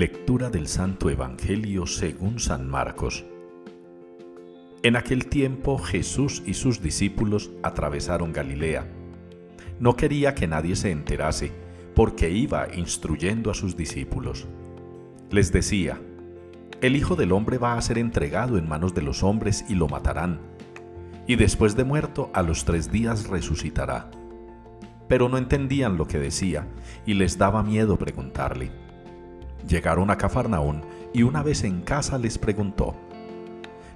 Lectura del Santo Evangelio según San Marcos. En aquel tiempo Jesús y sus discípulos atravesaron Galilea. No quería que nadie se enterase, porque iba instruyendo a sus discípulos. Les decía, el Hijo del Hombre va a ser entregado en manos de los hombres y lo matarán, y después de muerto a los tres días resucitará. Pero no entendían lo que decía, y les daba miedo preguntarle. Llegaron a Cafarnaún y una vez en casa les preguntó,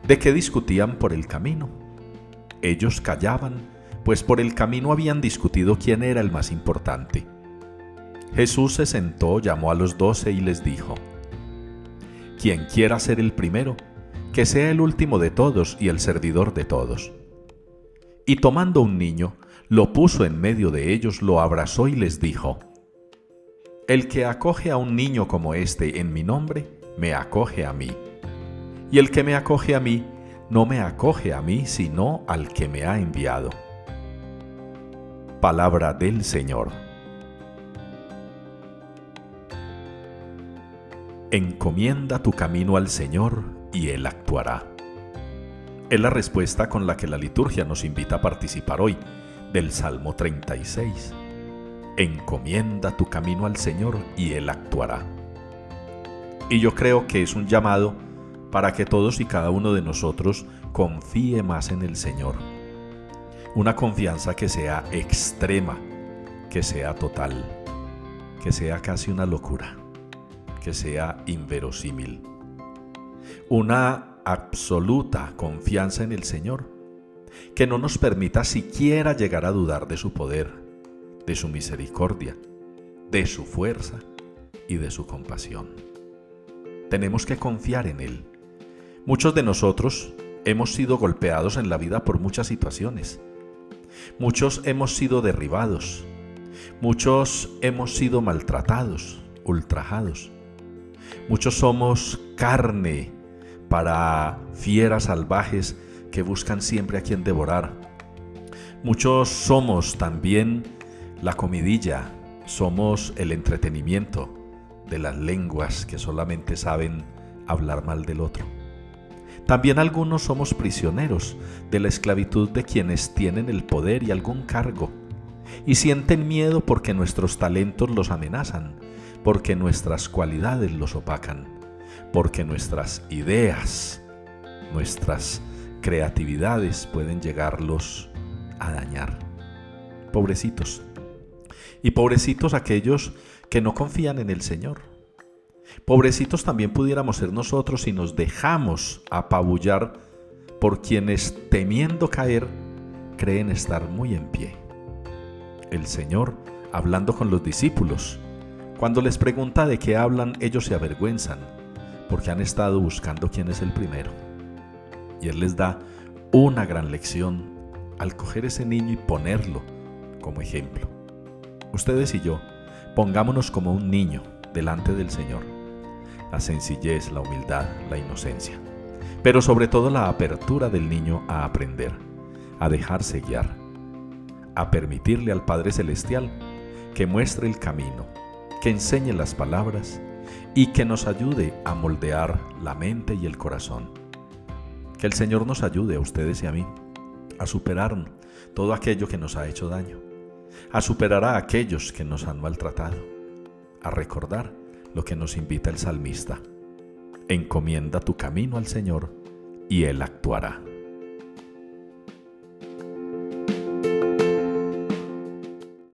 ¿de qué discutían por el camino? Ellos callaban, pues por el camino habían discutido quién era el más importante. Jesús se sentó, llamó a los doce y les dijo, Quien quiera ser el primero, que sea el último de todos y el servidor de todos. Y tomando un niño, lo puso en medio de ellos, lo abrazó y les dijo, el que acoge a un niño como este en mi nombre, me acoge a mí. Y el que me acoge a mí, no me acoge a mí, sino al que me ha enviado. Palabra del Señor. Encomienda tu camino al Señor y Él actuará. Es la respuesta con la que la liturgia nos invita a participar hoy del Salmo 36. Encomienda tu camino al Señor y Él actuará. Y yo creo que es un llamado para que todos y cada uno de nosotros confíe más en el Señor. Una confianza que sea extrema, que sea total, que sea casi una locura, que sea inverosímil. Una absoluta confianza en el Señor, que no nos permita siquiera llegar a dudar de su poder de su misericordia, de su fuerza y de su compasión. Tenemos que confiar en Él. Muchos de nosotros hemos sido golpeados en la vida por muchas situaciones. Muchos hemos sido derribados. Muchos hemos sido maltratados, ultrajados. Muchos somos carne para fieras salvajes que buscan siempre a quien devorar. Muchos somos también la comidilla, somos el entretenimiento de las lenguas que solamente saben hablar mal del otro. También algunos somos prisioneros de la esclavitud de quienes tienen el poder y algún cargo y sienten miedo porque nuestros talentos los amenazan, porque nuestras cualidades los opacan, porque nuestras ideas, nuestras creatividades pueden llegarlos a dañar. Pobrecitos, y pobrecitos aquellos que no confían en el Señor. Pobrecitos también pudiéramos ser nosotros si nos dejamos apabullar por quienes temiendo caer creen estar muy en pie. El Señor, hablando con los discípulos, cuando les pregunta de qué hablan, ellos se avergüenzan, porque han estado buscando quién es el primero. Y Él les da una gran lección al coger ese niño y ponerlo como ejemplo ustedes y yo, pongámonos como un niño delante del Señor. La sencillez, la humildad, la inocencia. Pero sobre todo la apertura del niño a aprender, a dejarse guiar, a permitirle al Padre Celestial que muestre el camino, que enseñe las palabras y que nos ayude a moldear la mente y el corazón. Que el Señor nos ayude a ustedes y a mí a superar todo aquello que nos ha hecho daño a superar a aquellos que nos han maltratado, a recordar lo que nos invita el salmista. Encomienda tu camino al Señor y Él actuará.